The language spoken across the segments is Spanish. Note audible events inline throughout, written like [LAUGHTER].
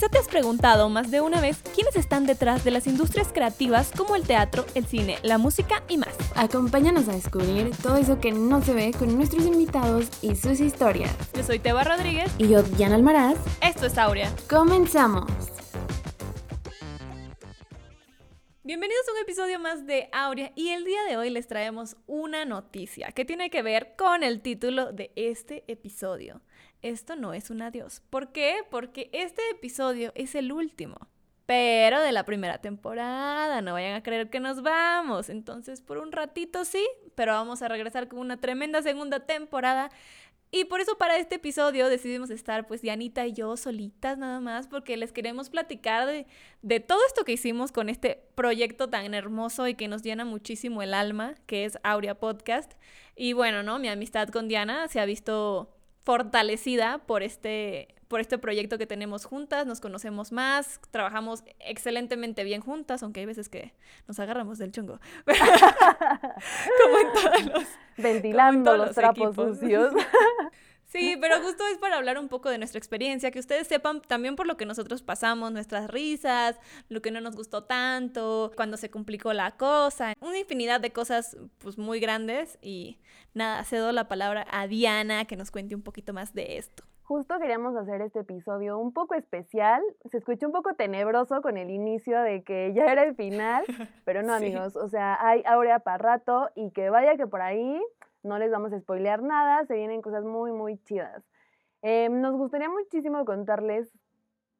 Quizá te has preguntado más de una vez quiénes están detrás de las industrias creativas como el teatro, el cine, la música y más. Acompáñanos a descubrir todo eso que no se ve con nuestros invitados y sus historias. Yo soy Teba Rodríguez. Y yo, Diana Almaraz. Esto es Aurea. Comenzamos. Bienvenidos a un episodio más de Aurea y el día de hoy les traemos una noticia que tiene que ver con el título de este episodio esto no es un adiós. ¿Por qué? Porque este episodio es el último. Pero de la primera temporada, no vayan a creer que nos vamos. Entonces, por un ratito sí, pero vamos a regresar con una tremenda segunda temporada. Y por eso para este episodio decidimos estar pues Dianita y yo solitas nada más porque les queremos platicar de, de, todo esto que hicimos con este proyecto tan hermoso y que nos llena muchísimo el alma, que es Aurea Podcast. Y bueno, ¿no? Mi amistad con Diana se ha visto fortalecida por este, por este proyecto que tenemos juntas, nos conocemos más, trabajamos excelentemente bien juntas, aunque hay veces que nos agarramos del chungo. [LAUGHS] como en todos los... Ventilando los, trapos sucios. [LAUGHS] Sí, pero justo es para hablar un poco de nuestra experiencia, que ustedes sepan también por lo que nosotros pasamos, nuestras risas, lo que no nos gustó tanto, cuando se complicó la cosa, una infinidad de cosas pues muy grandes y nada, cedo la palabra a Diana que nos cuente un poquito más de esto. Justo queríamos hacer este episodio un poco especial. Se escuchó un poco tenebroso con el inicio de que ya era el final, [LAUGHS] pero no, amigos. O sea, hay Aurea para rato y que vaya que por ahí no les vamos a spoilear nada, se vienen cosas muy, muy chidas. Em, nos gustaría muchísimo contarles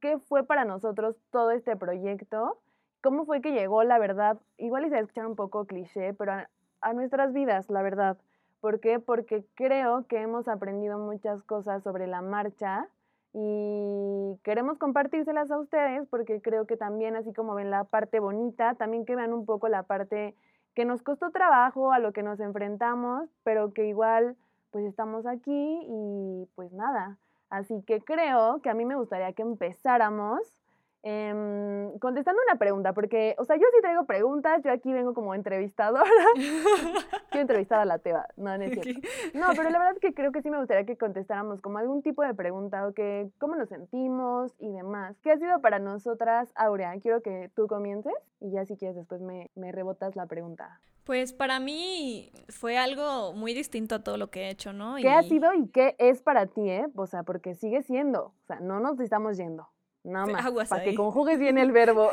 qué fue para nosotros todo este proyecto, cómo fue que llegó, la verdad, igual y se a escuchar un poco cliché, pero a, nuestras vidas, la verdad. ¿Por qué? Porque creo que hemos aprendido muchas cosas sobre la marcha y queremos compartírselas a ustedes porque creo que también, así como ven la parte bonita, también que vean un poco la parte que nos costó trabajo, a lo que nos enfrentamos, pero que igual pues estamos aquí y pues nada. Así que creo que a mí me gustaría que empezáramos Em, contestando una pregunta, porque, o sea, yo sí traigo preguntas, yo aquí vengo como entrevistadora. [LAUGHS] Quiero entrevistar a la Teba, no, no es cierto. No, pero la verdad es que creo que sí me gustaría que contestáramos como algún tipo de pregunta, o que cómo nos sentimos y demás. ¿Qué ha sido para nosotras, Aurea? Quiero que tú comiences y ya si quieres después me, me rebotas la pregunta. Pues para mí fue algo muy distinto a todo lo que he hecho, ¿no? ¿Qué ha sido y qué es para ti, eh? O sea, porque sigue siendo, o sea, no nos estamos yendo. Nada más. para que conjugues bien el [LAUGHS] verbo.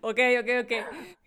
ok, ok, ok.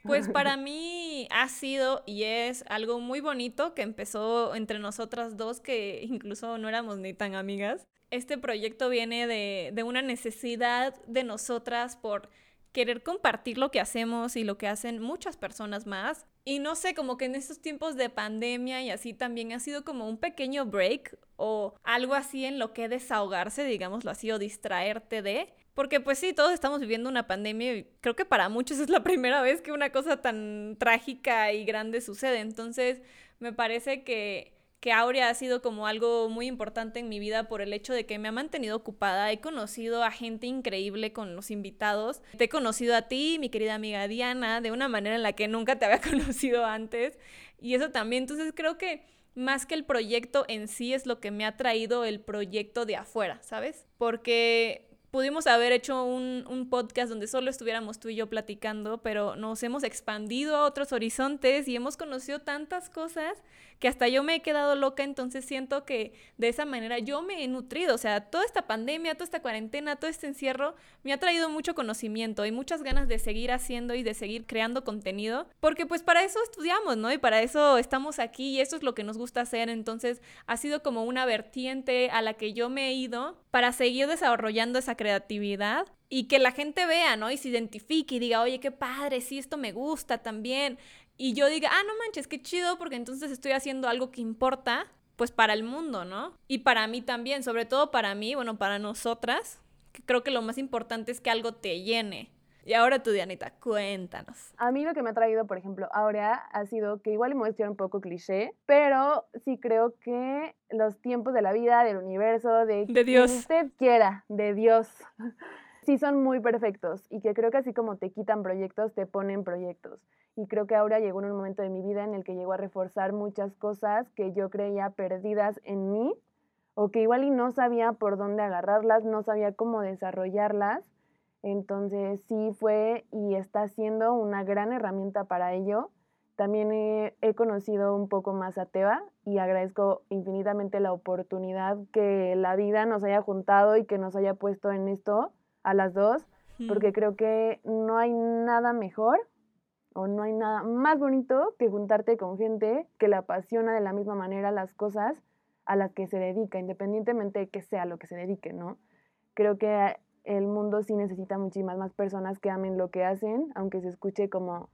Pues para mí ha sido y es algo muy bonito que empezó entre nosotras dos, que incluso no éramos ni tan amigas. Este proyecto viene de, de una necesidad de nosotras por querer compartir lo que hacemos y lo que hacen muchas personas más. Y no sé, como que en estos tiempos de pandemia y así también ha sido como un pequeño break o algo así en lo que desahogarse, digámoslo así, o distraerte de. Porque pues sí, todos estamos viviendo una pandemia y creo que para muchos [LAUGHS] es la primera vez que una cosa tan trágica y grande sucede. Entonces, me parece que que Aurea ha sido como algo muy importante en mi vida por el hecho de que me ha mantenido ocupada. He conocido a gente increíble con los invitados. Te he conocido a ti, mi querida amiga Diana, de una manera en la que nunca te había [LAUGHS] conocido antes. Y eso también, entonces creo que más que el proyecto en sí es lo que me ha traído el proyecto de afuera, ¿sabes? Porque pudimos haber hecho un, un, podcast donde solo estuviéramos tú y yo platicando, pero nos hemos expandido a otros horizontes y hemos conocido tantas cosas que hasta yo me he quedado loca, entonces siento que de esa manera yo me he nutrido, o sea, toda esta pandemia, toda esta cuarentena, todo este encierro me ha traído mucho conocimiento y muchas ganas de seguir haciendo y de seguir creando contenido, porque pues para eso estudiamos, ¿no? Y para eso estamos aquí y eso es lo que nos gusta hacer, entonces ha sido como una vertiente a la que yo me he ido para seguir desarrollando esa creatividad y que la gente vea, ¿no? Y se identifique y diga, oye, qué padre, sí, esto me gusta también y yo diga, ah, no manches, qué chido, porque entonces estoy haciendo algo que importa, pues para el mundo, ¿no? Y para mí también, sobre todo para mí, bueno, para nosotras, que creo que lo más importante es que algo te llene. Y ahora tú, Dianita, cuéntanos. A mí lo que me ha traído, por ejemplo, ahora ha sido que igual me voy a un poco cliché, pero sí creo que los tiempos de la vida, del universo, de, de Dios. usted quiera, de Dios, sí son muy perfectos y que creo que así como te quitan proyectos, te ponen proyectos y creo que ahora llegó un momento de mi vida en el que llegó a reforzar muchas cosas que yo creía perdidas en mí o que igual y no sabía por dónde agarrarlas, no sabía cómo desarrollarlas. Entonces sí fue y está siendo una gran herramienta para ello. También he, he, conocido un poco más a Teba y agradezco infinitamente la oportunidad que la vida nos haya juntado y que nos haya puesto en esto a las dos, porque creo que no hay nada mejor o no hay nada más bonito que juntarte con gente que le apasiona de la misma manera las cosas a las que se dedica, independientemente de que sea lo que se dedique, ¿no? Creo que el mundo sí necesita muchísimas más personas que amen lo que hacen, aunque se escuche como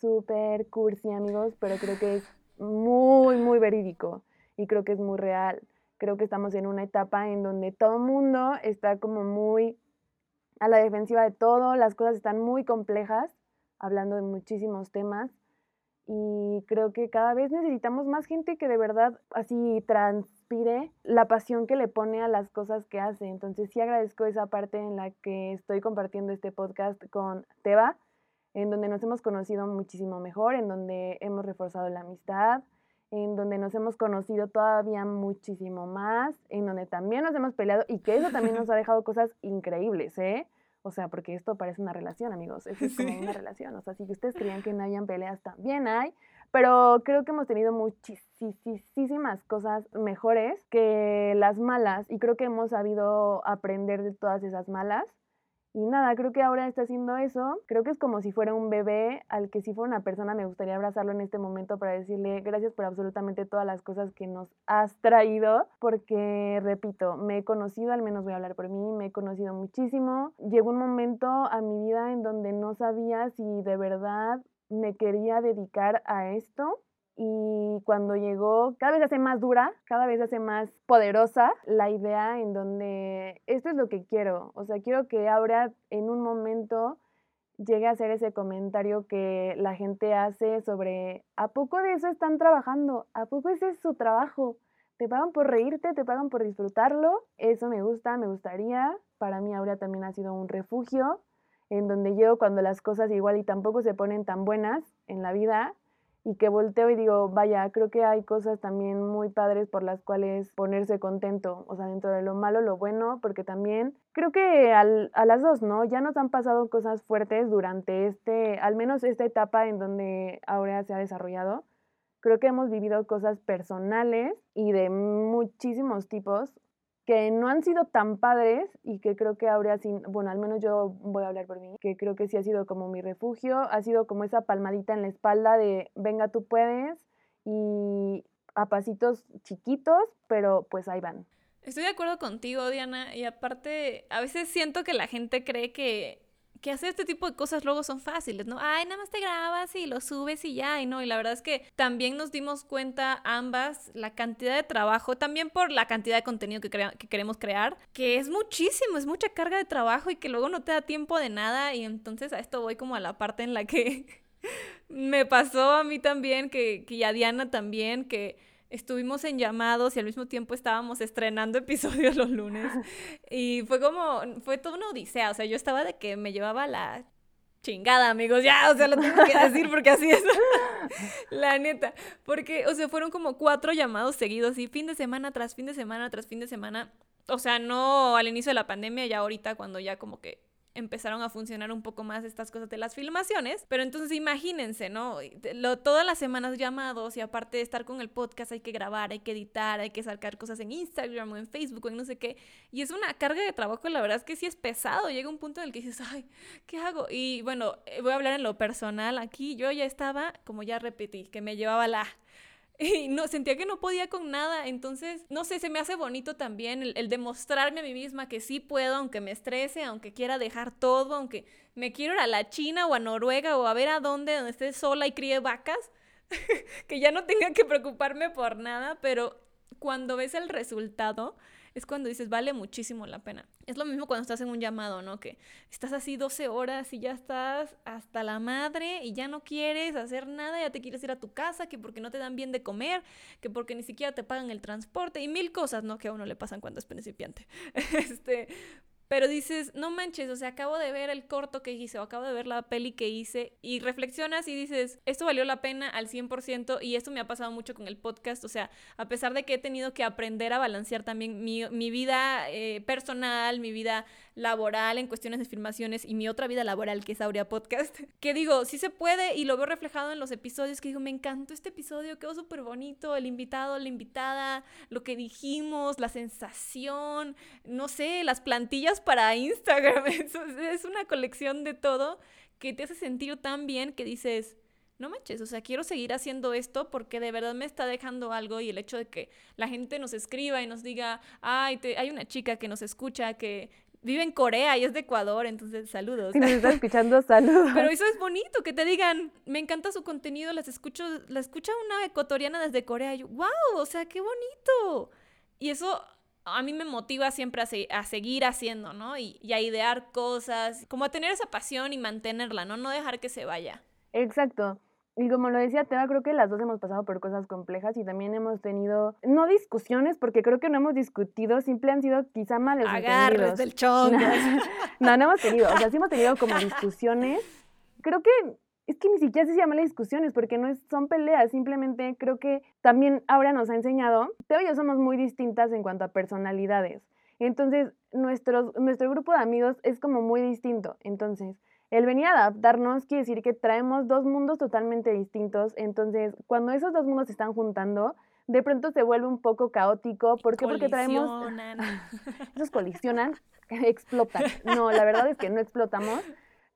súper cursi, amigos, pero creo que es muy, muy verídico y creo que es muy real. Creo que estamos en una etapa en donde todo el mundo está como muy a la defensiva de todo, las cosas están muy complejas, hablando de muchísimos temas, y creo que cada vez necesitamos más gente que de verdad así transpire la pasión que le pone a las cosas que hace. Entonces sí agradezco esa parte en la que estoy compartiendo este podcast con Teba en donde nos hemos conocido muchísimo mejor, en donde hemos reforzado la amistad, en donde nos hemos conocido todavía muchísimo más, en donde también nos hemos peleado y que eso también nos ha [LAUGHS] dejado cosas increíbles, ¿eh? O sea, porque esto parece una relación, amigos, es como una relación, o sea, si ustedes creían que no hayan peleas, también hay, pero creo que hemos tenido muchísimas cosas mejores que las malas y creo que hemos sabido aprender de todas esas malas y nada, creo que ahora está haciendo eso. Creo que es como si fuera un bebé al que si fuera una persona me gustaría abrazarlo en este momento para decirle gracias por absolutamente todas las cosas que nos has traído. Porque, repito, me he conocido, al menos voy a hablar por mí, me he conocido muchísimo. Llegó un momento a mi vida en donde no sabía si de verdad me quería dedicar a esto y cuando llegó, cada vez hace más dura, cada vez hace más poderosa la idea en donde esto es lo que quiero, o sea, quiero que ahora en un momento llegue a hacer ese comentario que la gente hace sobre, ¿a poco de eso están trabajando? ¿A poco ese es su trabajo? ¿Te pagan por reírte? ¿Te pagan por disfrutarlo? Eso me gusta, me gustaría. Para mí ahora también ha sido un refugio en donde yo cuando las cosas igual y tampoco se ponen tan buenas en la vida, y que volteo y digo, vaya, creo que hay cosas también muy padres por las cuales ponerse contento, o sea, dentro de lo malo, lo bueno, porque también creo que al, a las dos, ¿no? Ya nos han pasado cosas fuertes durante este, al menos esta etapa en donde Aurea se ha desarrollado. Creo que hemos vivido cosas personales y de muchísimos tipos, que no han sido tan padres y que creo que habría sin, bueno, al menos yo voy a hablar por mí, que creo que sí ha sido como mi refugio, ha sido como esa palmadita en la espalda de venga tú puedes y a pasitos chiquitos, pero pues ahí van. Estoy de acuerdo contigo, Diana, y aparte, a veces siento que la gente cree que que hacer este tipo de cosas luego son fáciles, ¿no? Ay, nada más te grabas y lo subes y ya, y no, y la verdad es que también nos dimos cuenta ambas la cantidad de trabajo, también por la cantidad de contenido que, que queremos crear, que es muchísimo, es mucha carga de trabajo y que luego no te da tiempo de nada, y entonces a esto voy como a la parte en la que [LAUGHS] me pasó a mí también, que, que a Diana también, que estuvimos en llamados y al mismo tiempo estábamos estrenando [LAUGHS] episodios los lunes. Y fue como, fue toda una odisea. O sea, yo estaba de que me llevaba la chingada, amigos, ya, o sea, lo tengo que decir porque así es. [LAUGHS] la neta. Porque, o sea, fueron como cuatro llamados seguidos y fin de semana tras fin de semana tras fin de semana. O sea, no al inicio de la pandemia, ya ahorita cuando ya como que empezaron a funcionar un poco más estas cosas de las filmaciones. Pero entonces imagínense, ¿no? Todas las semanas llamados y aparte de estar con el podcast hay que grabar, hay que editar, hay que sacar cosas en Instagram o en Facebook o en no sé qué. Y es una carga de trabajo, la verdad es que sí es pesado. Llega un punto en el que dices, ay, ¿qué hago? Y bueno, eh, voy a hablar en lo personal aquí. Yo ya estaba, como ya repetí, que me llevaba la y no, sentía que no podía con nada. Entonces, no sé, se me hace bonito también el, demostrarme a mí misma que sí puedo, aunque me estrese, aunque quiera dejar todo, aunque me quiero ir a la China o a Noruega o a ver a dónde, donde esté sola y críe vacas, [LAUGHS] que ya no tenga que preocuparme por nada, pero cuando ves el resultado, es cuando dices, vale muchísimo la pena. Es lo mismo cuando estás en un llamado, ¿no? Que estás así 12 horas y ya estás hasta la madre y ya no quieres hacer nada, ya te quieres ir a tu casa, que porque no te dan bien de comer, que porque ni siquiera te pagan el transporte y mil cosas, ¿no? Que a uno le pasan cuando es principiante. [LAUGHS] este, pero dices, no manches, o sea, acabo de ver el corto que hice o acabo de ver la peli que hice y reflexionas y dices, esto valió la pena al 100% y esto me ha pasado mucho con el podcast, o sea, a pesar de que he tenido que aprender a balancear también mi, mi vida eh, personal, mi vida laboral en cuestiones de filmaciones y mi otra vida laboral que es Aurea Podcast, [LAUGHS] que digo, sí se puede y lo veo reflejado en los episodios que digo, me encantó este episodio, quedó súper bonito, el invitado, la invitada, lo que dijimos, la sensación, no sé, las plantillas para Instagram, [LAUGHS] es una colección de todo que te hace sentir tan bien que dices, no manches, o sea, quiero seguir haciendo esto porque de verdad me está dejando algo y el hecho de que la gente nos escriba y nos diga, ay, hay una chica que nos escucha que vive en Corea y es de Ecuador, entonces saludos. Si nos está [LAUGHS] escuchando, saludos. Pero eso es bonito, que te digan, me encanta su contenido, las escucho, la escucha una ecuatoriana desde Corea. Y yo, wow, o sea, qué bonito. Y eso a mí me motiva siempre a, seguir haciendo, ¿no? Y, y, a idear cosas, como a tener esa pasión y mantenerla, ¿no? No dejar que se vaya. Exacto. Y como lo decía Teba, creo que las dos hemos pasado por cosas complejas y también hemos tenido, no discusiones, porque creo que no hemos discutido, simple han sido quizá malos Agarres del chongo. [LAUGHS] no, no hemos tenido, o sea, sí hemos tenido como discusiones. Creo que es que ni siquiera se llama discusiones porque no es, son peleas, simplemente creo que también ahora nos ha enseñado, Teba y yo somos muy distintas en cuanto a personalidades. Entonces, nuestros, nuestro grupo de amigos es como muy distinto. Entonces, el venir a adaptarnos quiere decir que traemos dos mundos totalmente distintos, entonces cuando esos dos mundos se están juntando, de pronto se vuelve un poco caótico. ¿Por qué? Porque traemos... [LAUGHS] esos colisionan, [LAUGHS] explotan. No, la verdad es que no explotamos,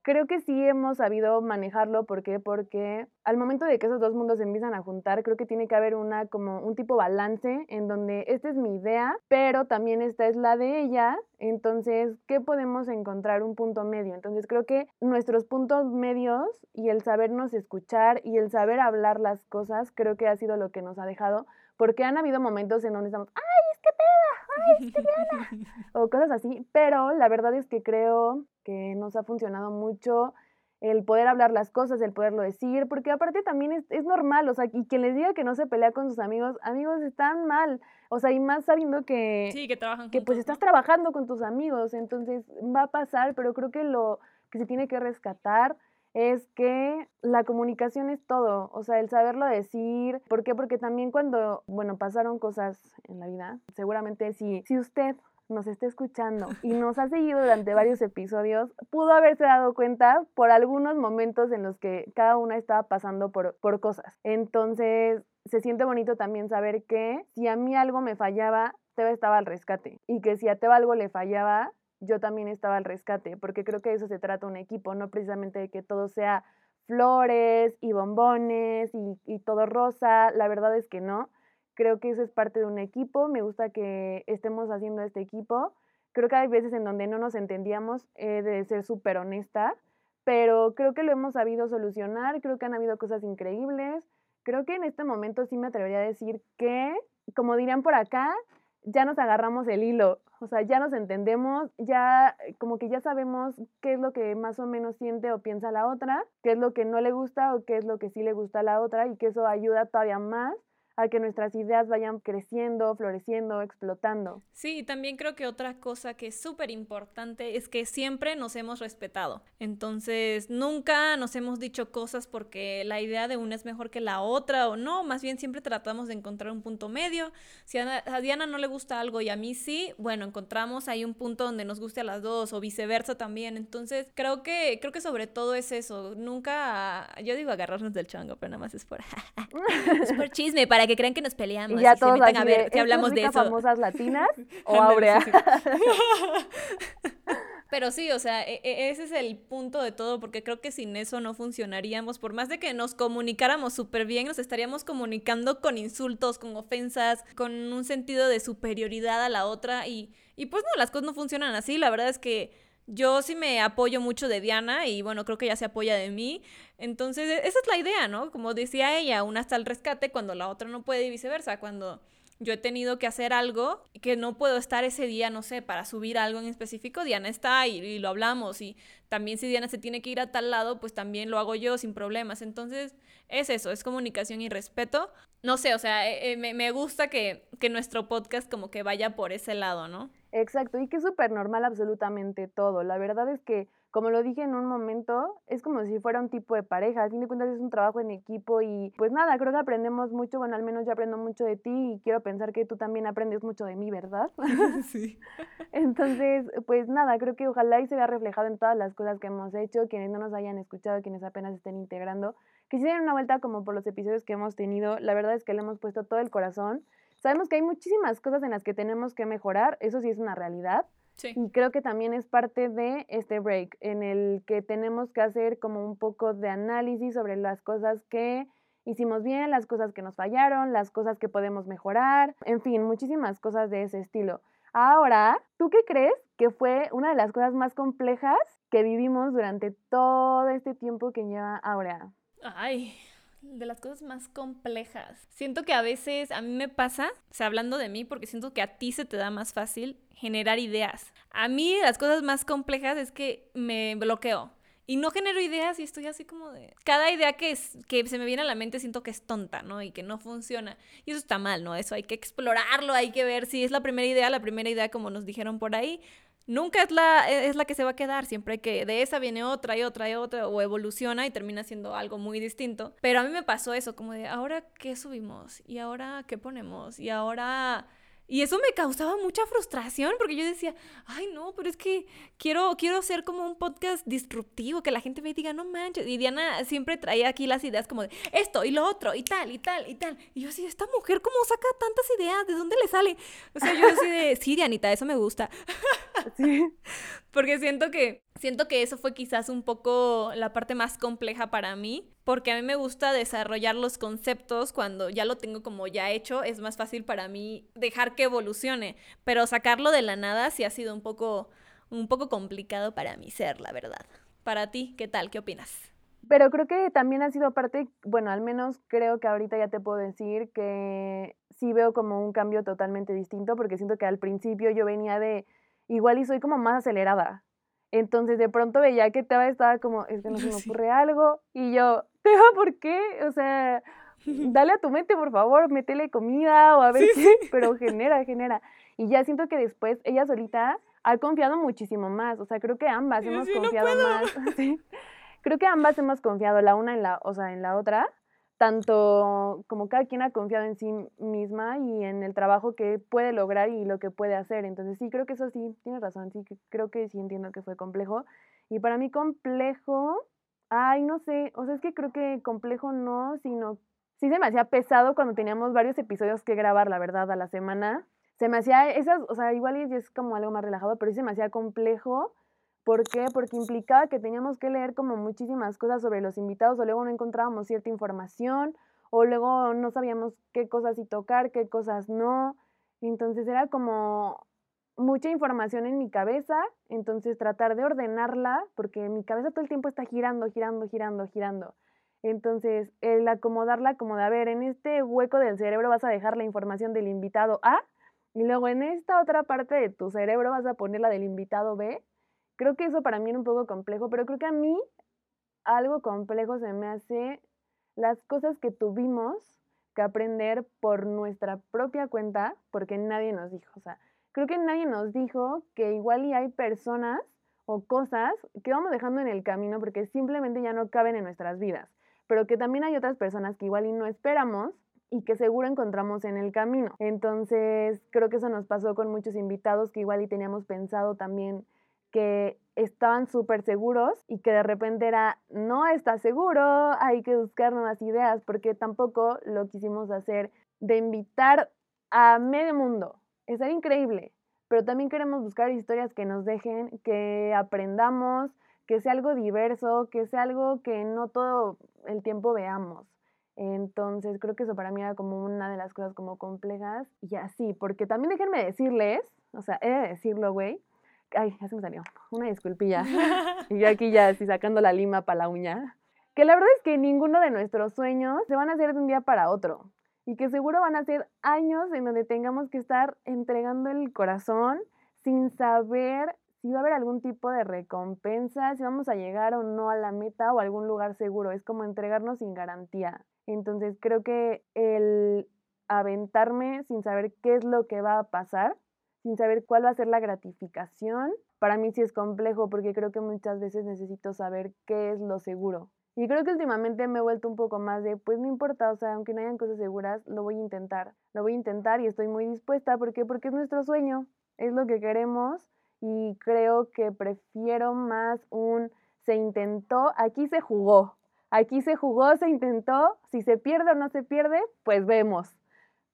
Creo que sí hemos sabido manejarlo, ¿por qué? Porque al momento de que esos dos mundos se empiezan a juntar, creo que tiene que haber una como un tipo balance en donde esta es mi idea, pero también esta es la de ella, entonces, ¿qué podemos encontrar un punto medio? Entonces, creo que nuestros puntos medios y el sabernos escuchar y el saber hablar las cosas, creo que ha sido lo que nos ha dejado, porque han habido momentos en donde estamos, ¡ay, es que peda! ¡ay, es que Diana! [LAUGHS] o cosas así, pero la verdad es que creo que nos ha funcionado mucho el poder hablar las cosas, el poderlo decir, porque aparte también es, es, normal, o sea, y quien les diga que no se pelea con sus amigos, amigos están mal, o sea, y más sabiendo que, sí, que, trabajan que pues estás trabajando con tus amigos, entonces va a pasar, pero creo que lo que se tiene que rescatar es que la comunicación es todo, o sea, el saberlo decir, ¿por qué? Porque también cuando, bueno, pasaron cosas en la vida, seguramente si, si usted nos está escuchando y nos ha seguido durante varios episodios, pudo haberse dado cuenta por algunos momentos en los que cada una estaba pasando por, por cosas. Entonces, se siente bonito también saber que si a mí algo me fallaba, Teba estaba al rescate y que si a Teba algo le fallaba, yo también estaba al rescate, porque creo que eso se trata un equipo, no precisamente de que todo sea flores y bombones y, y todo rosa, la verdad es que no Creo que eso es parte de un equipo, me gusta que estemos haciendo este equipo. Creo que hay veces en donde no nos entendíamos, he de ser súper honesta, pero creo que lo hemos sabido solucionar, creo que han habido cosas increíbles. Creo que en este momento sí me atrevería a decir que, como dirían por acá, ya nos agarramos el hilo, o sea, ya nos entendemos, ya como que ya sabemos qué es lo que más o menos siente o piensa la otra, qué es lo que no le gusta o qué es lo que sí le gusta a la otra y que eso ayuda todavía más a que nuestras ideas vayan creciendo, floreciendo, explotando. Sí, y también creo que otra cosa que es súper importante es que siempre nos hemos respetado. Entonces, nunca nos hemos dicho cosas porque la idea de una es mejor que la otra o no, más bien siempre tratamos de encontrar un punto medio. Si a, Diana no le gusta algo y a mí sí, bueno, encontramos ahí un punto donde nos guste a las dos o viceversa también. Entonces, creo que creo que sobre todo es eso, nunca yo digo agarrarnos del chango, pero nada más es por [LAUGHS] es por chisme para que crean que nos peleamos. Y ya todos se a ver que hablamos de eso. famosas latinas [LAUGHS] o Aurea? [LAUGHS] Pero sí, o sea, e, e, ese es el punto de todo, porque creo que sin eso no funcionaríamos. Por más de que nos comunicáramos súper bien, nos estaríamos comunicando con insultos, con ofensas, con un sentido de superioridad a la otra. Y, y pues no, las cosas no funcionan así. La verdad es que yo sí me apoyo mucho de Diana y bueno, creo que ella se apoya de mí. Entonces, e, esa es la idea, ¿no? Como decía ella, una está al rescate cuando la otra no puede y viceversa. Cuando yo he tenido que hacer algo que no puedo estar ese día, no sé, para subir algo en específico, Diana está y, y, lo hablamos. Y también si Diana se tiene que ir a tal lado, pues también lo hago yo sin problemas. Entonces, es eso, es comunicación y respeto. No sé, o sea, eh, eh, me, me, gusta que, que nuestro podcast como que vaya por ese lado, ¿no? Exacto, y que es súper normal absolutamente todo. La verdad es que, como lo dije en un momento, es como si fuera un tipo de pareja. A fin de cuentas es un trabajo en equipo y pues nada, creo que aprendemos mucho. Bueno, al menos yo aprendo mucho de ti y quiero pensar que tú también aprendes mucho de mí, ¿verdad? [LAUGHS] Sí. [LAUGHS] Entonces, pues nada, creo que ojalá y se vea reflejado en todas las cosas que hemos hecho, quienes no nos hayan escuchado, quienes apenas estén integrando, que si den una vuelta como por los episodios que hemos tenido. La verdad es que le hemos puesto todo el corazón Sabemos que hay muchísimas cosas en las que tenemos que mejorar, eso sí es una realidad. Y creo que también es parte de este break, en el que tenemos que hacer como un poco de análisis sobre las cosas que hicimos bien, las cosas que nos fallaron, las cosas que podemos mejorar, en fin, muchísimas cosas de ese estilo. Ahora, ¿tú qué crees que fue una de las cosas más complejas que vivimos durante todo este tiempo que lleva Aurea? Ay, de las cosas más complejas. Siento que a veces a mí me pasa, o sea, hablando de mí, porque siento que a ti se te da más fácil generar ideas. A mí las cosas más complejas es que me bloqueo. Y no genero ideas y estoy así como de... Cada idea que, es, que se me viene a la mente siento que es tonta, ¿no? Y que no funciona. Y eso está mal, ¿no? Eso hay que explorarlo, hay que ver si es la primera idea, la primera idea como nos dijeron por ahí, nunca es la, e, es la que se va a quedar, siempre que de esa viene otra y otra y otra, o evoluciona y termina siendo algo muy distinto. Pero a mí me pasó eso, como de, ahora qué subimos, y ahora qué ponemos, y ahora y eso me causaba mucha frustración porque yo decía, ay no, pero es que quiero, quiero ser como un podcast disruptivo, que la gente me diga, no manches. Y Diana siempre traía aquí las ideas como de esto y lo otro y tal y tal y tal. Y yo así, esta mujer cómo saca tantas ideas, ¿de dónde le sale? O sea, yo así de, sí, Dianita, eso me gusta. [LAUGHS] Sí. [LAUGHS] porque siento que, siento que eso fue quizás un poco la parte más compleja para mí porque a mí me gusta desarrollar los conceptos cuando ya lo tengo como ya hecho, es más fácil para mí dejar que evolucione, pero sacarlo de la nada sí ha sido un poco un poco complicado para mí ser, la verdad. Para ti, ¿qué tal? ¿Qué opinas? Pero creo que también ha sido parte, bueno, al menos creo que ahorita ya te puedo decir que sí veo como un cambio totalmente distinto, porque siento que al principio yo venía de igual y soy como más acelerada. Entonces de pronto veía que Teba estaba como, es que no se me [LAUGHS] ocurre algo, y yo, Teba, ¿por qué? O sea, dale a tu mente, por favor, métele comida o a [LAUGHS] ver qué, pero genera, genera. Y ya siento que después ella solita ha confiado muchísimo más, o sea, creo que ambas hemos confiado más. [LAUGHS] Creo que ambas hemos confiado la una en la, o sea, en la otra, tanto como cada quien ha confiado en sí misma y en el trabajo que puede lograr y lo que puede hacer. Entonces sí, creo que eso sí, tienes razón, sí, creo que sí entiendo que fue complejo. Y para mí complejo, ay, no sé, o sea, es que creo que complejo no, sino sí se me hacía pesado cuando teníamos varios episodios que grabar, la verdad, a la semana. Se me hacía esas, o sea, igual es como algo más relajado, pero sí se me hacía complejo ¿Por qué? Porque implicaba que teníamos que leer como muchísimas cosas sobre los invitados o luego no encontrábamos cierta información o luego no sabíamos qué cosas y tocar, qué cosas no. Entonces era como mucha información en mi cabeza, entonces tratar de ordenarla, porque mi cabeza todo el tiempo está girando, girando, girando, girando. Entonces, el acomodarla como de, a ver, en este hueco del cerebro vas a dejar la información del invitado A y luego en esta otra parte de tu cerebro vas a poner la del invitado B Creo que eso para mí era un poco complejo, pero creo que a mí algo complejo se me hace las cosas que tuvimos que aprender por nuestra propia cuenta, porque nadie nos dijo, o sea, creo que nadie nos dijo que igual y hay personas o cosas que vamos dejando en el camino porque simplemente ya no caben en nuestras vidas, pero que también hay otras personas que igual y no esperamos y que seguro encontramos en el camino. Entonces, creo que eso nos pasó con muchos invitados que igual y teníamos pensado también que estaban súper seguros y que de repente era, no está seguro, hay que buscar nuevas ideas, porque tampoco lo quisimos hacer de invitar a medio mundo. Es increíble, pero también queremos buscar historias que nos dejen, que aprendamos, que sea algo diverso, que sea algo que no todo el tiempo veamos. Entonces creo que eso para mí era como una de las cosas como complejas y así, porque también déjenme decirles, o sea, he de decirlo, güey, Ay, ya se me salió. Una disculpilla. [LAUGHS] y yo aquí ya estoy sacando la lima para la uña. Que la verdad es que ninguno de nuestros sueños se van a hacer de un día para otro. Y que seguro van a ser años en donde tengamos que estar entregando el corazón sin saber si va a haber algún tipo de recompensa, si vamos a llegar o no a la meta o a algún lugar seguro. Es como entregarnos sin garantía. Entonces creo que el aventarme sin saber qué es lo que va a pasar sin saber cuál va a ser la gratificación, para mí sí es complejo porque creo que muchas veces necesito saber qué es lo seguro. Y creo que últimamente me he vuelto un poco más de, pues no importa, o sea, aunque no hayan cosas seguras, lo voy a intentar. Lo voy a intentar y estoy muy dispuesta. ¿Por qué? Porque es nuestro sueño, es lo que queremos y creo que prefiero más un se intentó, aquí se jugó. Aquí se jugó, se intentó, si se pierde o no se pierde, pues vemos.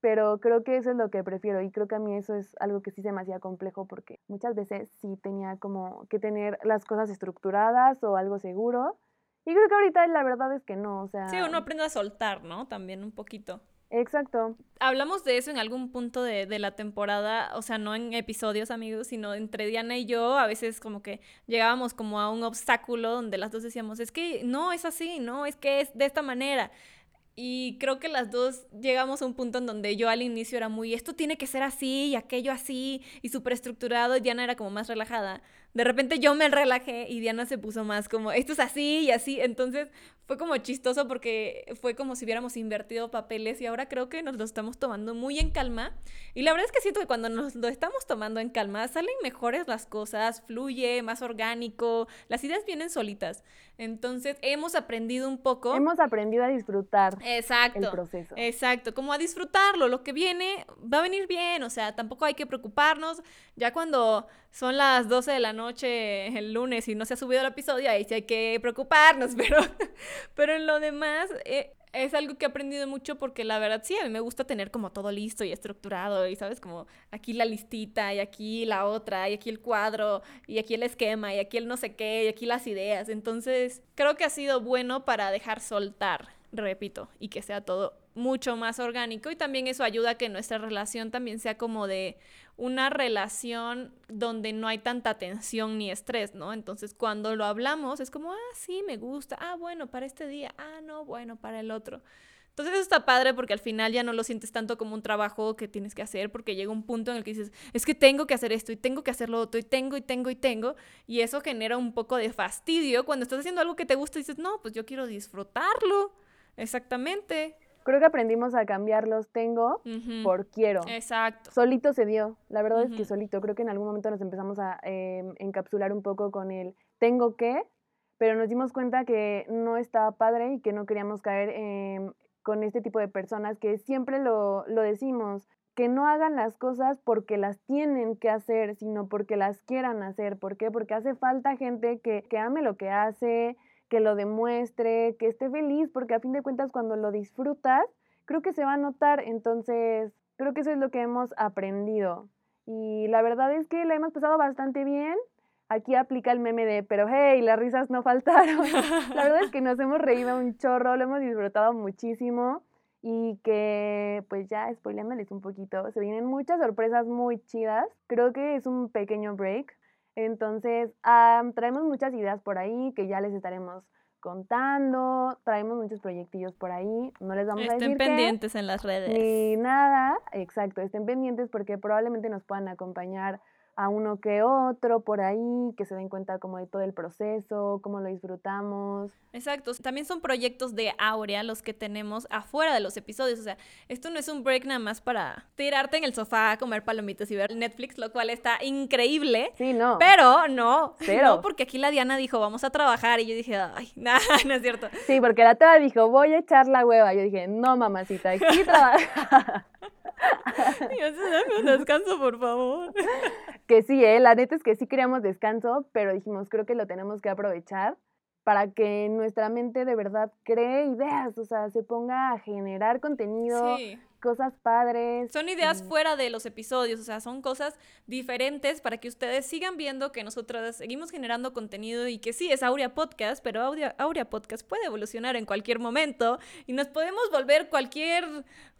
Pero creo que eso es lo que prefiero y creo que a mí eso es algo que sí se me complejo porque muchas veces sí tenía como que tener las cosas estructuradas o algo seguro y creo que ahorita la verdad es que no, o sea... Sí, uno aprende a soltar, ¿no? También un poquito. Exacto. Hablamos de eso en algún punto de, de, la temporada, o sea, no en episodios, amigos, sino entre Diana y yo, a veces como que llegábamos como a un obstáculo donde las dos decíamos, es que no es así, no, es que es de esta manera. Y creo que las dos llegamos a un punto en donde yo al inicio era muy, esto tiene que ser así y aquello así y súper estructurado y Diana era como más relajada. De repente yo me relajé y Diana se puso más como, esto es así y así. Entonces fue como chistoso porque fue como si hubiéramos invertido papeles y ahora creo que nos lo estamos tomando muy en calma. Y la verdad es que siento que cuando nos lo estamos tomando en calma salen mejores las cosas, fluye, más orgánico, las ideas vienen solitas. Entonces hemos aprendido un poco. Hemos aprendido a disfrutar exacto, el proceso. Exacto, como a disfrutarlo. Lo que viene va a venir bien, o sea, tampoco hay que preocuparnos. Ya cuando son las 12 de la noche el lunes y no se ha subido el episodio, ahí sí hay que preocuparnos, [LAUGHS] pero, pero en lo demás eh, es algo que he aprendido mucho porque la verdad sí, a mí me gusta tener como todo listo y estructurado y sabes, como aquí la listita y aquí la otra y aquí el cuadro y aquí el esquema y aquí el no sé qué y aquí las ideas. Entonces creo que ha sido bueno para dejar soltar, repito, y que sea todo mucho más orgánico y también eso ayuda a que nuestra relación también sea como de una relación donde no hay tanta tensión ni estrés, ¿no? Entonces cuando lo hablamos es como, ah, sí, me gusta, ah, bueno, para este día, ah, no, bueno, para el otro. Entonces eso está padre porque al final ya no lo sientes tanto como un trabajo que tienes que hacer porque llega un punto en el que dices, es que tengo que hacer esto y tengo que hacer lo otro y tengo y tengo y tengo y eso genera un poco de fastidio cuando estás haciendo algo que te gusta y dices, no, pues yo quiero disfrutarlo. Exactamente. Creo que aprendimos a cambiar los tengo por quiero. Exacto. Solito se dio. La verdad es que solito. Creo que en algún momento nos empezamos a em, encapsular un poco con el tengo que, pero nos dimos cuenta que no estaba padre y que no queríamos caer con este tipo de personas que siempre lo, lo decimos que no hagan las cosas porque las tienen que hacer, sino porque las quieran hacer. ¿Por qué? Porque hace falta gente que, que ame lo que hace, que lo demuestre, que esté feliz, porque a fin de cuentas cuando lo disfrutas, creo que se va a notar. Entonces, creo que eso es lo que hemos aprendido. Y la verdad es que la hemos pasado bastante bien. Aquí aplica el meme de, pero hey, las risas no faltaron. [LAUGHS] la verdad es que nos hemos reído un chorro, lo hemos disfrutado muchísimo y que pues ya spoileándoles un poquito, se vienen muchas sorpresas muy chidas. Creo que es un pequeño break entonces, traemos muchas ideas por ahí que ya les estaremos contando, traemos muchos proyectillos por ahí, no les vamos a decir Estén pendientes en las redes. Ni nada, exacto, estén pendientes porque probablemente nos puedan acompañar a uno que otro por ahí, que se den cuenta como de todo el proceso, cómo lo disfrutamos. Exacto, también son proyectos de Aurea los que tenemos afuera de los episodios, o sea, esto no es un break nada más para tirarte en el sofá, comer palomitas y ver Netflix, lo cual está increíble. Sí, no. Pero no, pero no, porque aquí la Diana dijo, vamos a trabajar y yo dije, ay, [LAUGHS] nada, no es cierto. Sí, porque la Teba dijo, voy a echar la hueva. Yo dije, no, mamacita, aquí [LAUGHS] trabaja. [LAUGHS] un descanso, por favor. Que sí, ¿eh? la neta es que sí queríamos descanso, pero dijimos, creo que lo tenemos que aprovechar para que nuestra mente de verdad cree ideas, o sea, se ponga a generar contenido, cosas padres. Son ideas fuera de los episodios, o sea, son cosas diferentes para que ustedes sigan viendo que nosotras seguimos generando contenido y que sí, es Aurea Podcast, pero Aurea, Aurea Podcast puede evolucionar en cualquier momento y nos podemos volver cualquier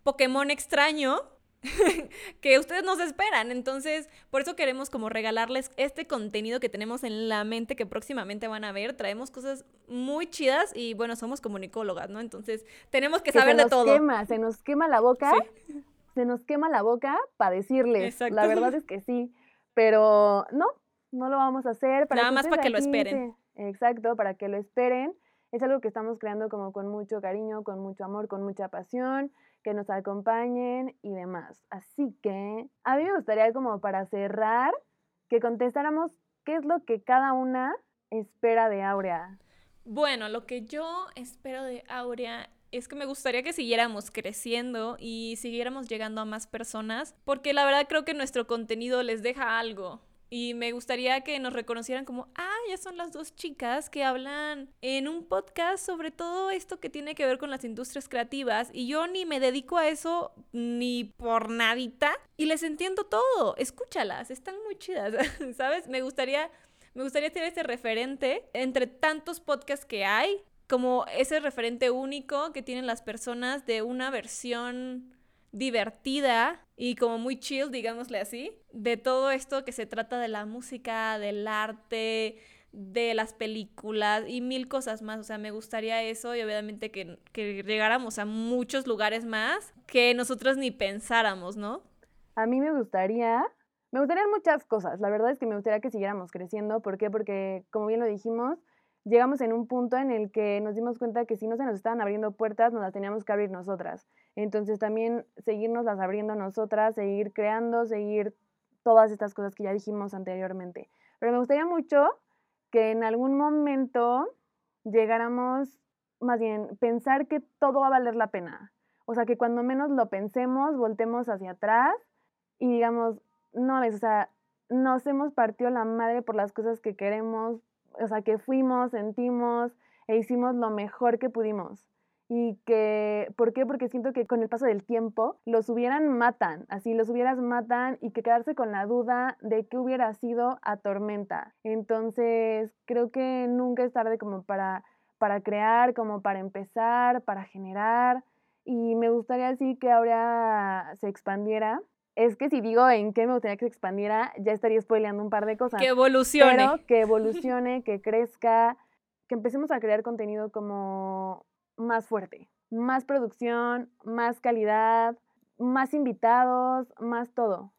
Pokémon extraño [LAUGHS] que ustedes nos esperan. Entonces, por eso queremos como regalarles este contenido que tenemos en la mente que próximamente van a ver. Traemos cosas muy chidas y bueno, somos comunicólogas, ¿no? Entonces, tenemos que, saber de todo. Quema, se nos quema la boca. Se nos quema la boca para decirles. La verdad es que sí. Pero no, no lo vamos a hacer. Para Nada más para que lo esperen. Exacto, para que lo esperen Es algo que estamos creando como con mucho cariño, con mucho amor, con mucha pasión, que nos acompañen y demás. Así que a mí me gustaría como para cerrar que contestáramos qué es lo que cada una espera de Aurea. Bueno, lo que yo espero de Aurea es que me gustaría que siguiéramos creciendo y siguiéramos llegando a más personas, porque la verdad creo que nuestro contenido les deja algo. Y me gustaría que nos reconocieran como, ah, ya son las dos chicas que hablan en un podcast sobre todo esto que tiene que ver con las industrias creativas. Y yo ni me dedico a eso ni por nadita. Y les entiendo todo. Escúchalas, están muy chidas, [LAUGHS] ¿sabes? Me gustaría, me gustaría tener este referente entre tantos podcasts que hay, como ese referente único que tienen las personas de una versión divertida y como muy chill, digámosle así, de todo esto que se trata de la música, del arte, de las películas y mil cosas más. O sea, me gustaría eso y obviamente que, que llegáramos a muchos lugares más que nosotros ni pensáramos, ¿no? A mí me gustaría, me gustarían muchas cosas. La verdad es que me gustaría que siguiéramos creciendo. ¿Por qué? Porque, como bien lo dijimos, llegamos en un punto en el que nos dimos cuenta que si no se nos estaban abriendo puertas, nos las teníamos que abrir nosotras. Entonces también seguirnos las abriendo nosotras, seguir creando, seguir todas estas cosas que ya dijimos anteriormente. Pero me gustaría mucho que en algún momento llegáramos, más bien, pensar que todo va a valer la pena. O sea, que cuando menos lo pensemos, voltemos hacia atrás y digamos, no, o sea, nos hemos partido la madre por las cosas que queremos, o sea, que fuimos, sentimos e hicimos lo mejor que pudimos. Y que, ¿por qué? Porque siento que con el paso del tiempo los hubieran matan, así los hubieras matan y que quedarse con la duda de qué hubiera sido atormenta. Entonces, creo que nunca es tarde como para, para crear, como para empezar, para generar. Y me gustaría así que ahora se expandiera es que si digo en qué me gustaría que se expandiera, ya estaría spoileando un par de cosas. Que evolucione. Pero que [LAUGHS] evolucione, que crezca, que empecemos a crear contenido como más fuerte, más producción, más calidad, más invitados, más todo.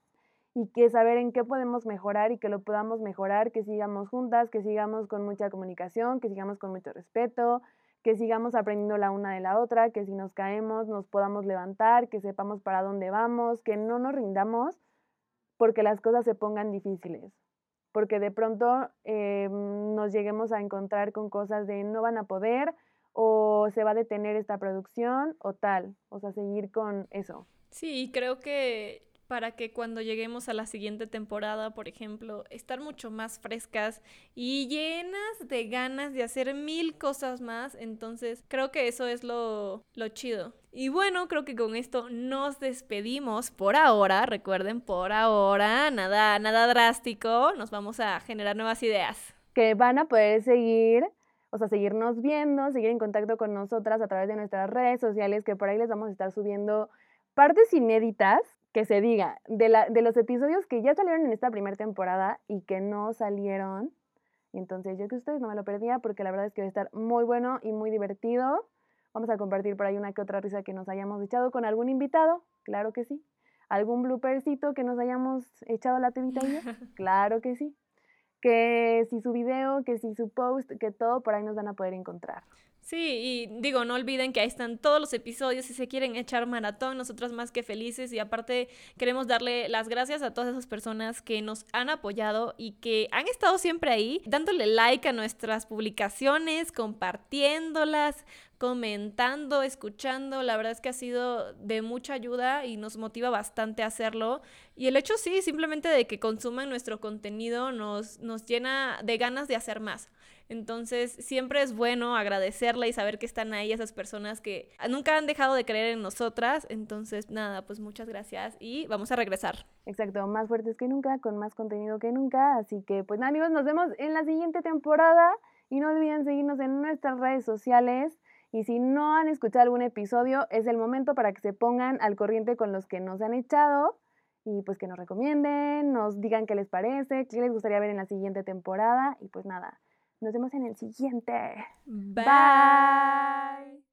Y que saber en qué podemos mejorar y que lo podamos mejorar, que sigamos juntas, que sigamos con mucha comunicación, que sigamos con mucho respeto, que sigamos aprendiendo la una de la otra, que si nos caemos nos podamos levantar, que sepamos para dónde vamos, que no nos rindamos porque las cosas se pongan difíciles, porque de pronto eh, nos lleguemos a encontrar con cosas de no van a poder o se va a detener esta producción o tal, o sea, seguir con eso. Sí, creo que para que cuando lleguemos a la siguiente temporada, por ejemplo, estar mucho más frescas y llenas de ganas de hacer mil cosas más. Entonces, creo que eso es lo, lo chido. Y bueno, creo que con esto nos despedimos por ahora. Recuerden, por ahora, nada, nada drástico. Nos vamos a generar nuevas ideas. Que van a poder seguir o sea, seguirnos viendo, seguir en contacto con nosotras a través de nuestras redes sociales, que por ahí les vamos a estar subiendo partes inéditas que se diga, de, la, de los episodios que ya salieron en esta primera temporada y que no salieron. Entonces yo que ustedes no me lo perdía porque la verdad es que va a estar muy bueno y muy divertido. Vamos a compartir por ahí una que otra risa que nos hayamos echado con algún invitado, claro que sí. ¿Algún bloopercito que nos hayamos echado la tevita? [LAUGHS] Claro que sí. Que si su video, que si su post, que todo por ahí nos van a poder encontrar. Sí, y digo, no olviden que ahí están todos los episodios. Si se quieren echar maratón, nosotras más que felices. Y aparte, queremos darle las gracias a todas esas personas que nos han apoyado y que han estado siempre ahí, dándole like a nuestras publicaciones, compartiéndolas, comentando, escuchando. La verdad es que ha sido de mucha ayuda y nos motiva bastante a hacerlo. Y el hecho, sí, simplemente de que consuman nuestro contenido nos, nos llena de ganas de hacer más. Entonces, siempre es bueno agradecerle y saber que están ahí esas personas que nunca han dejado de creer en nosotras. Entonces, nada, pues muchas gracias y vamos a regresar. Exacto, más fuertes que nunca, con más contenido que nunca. Así que, pues nada, amigos, nos vemos en la siguiente temporada y no olviden seguirnos en nuestras redes sociales. Y si no han escuchado algún episodio, es el momento para que se pongan al corriente con los que nos han echado y pues que nos recomienden, nos digan qué les parece, qué les gustaría ver en la siguiente temporada y pues nada. Nos vemos en el siguiente. Bye.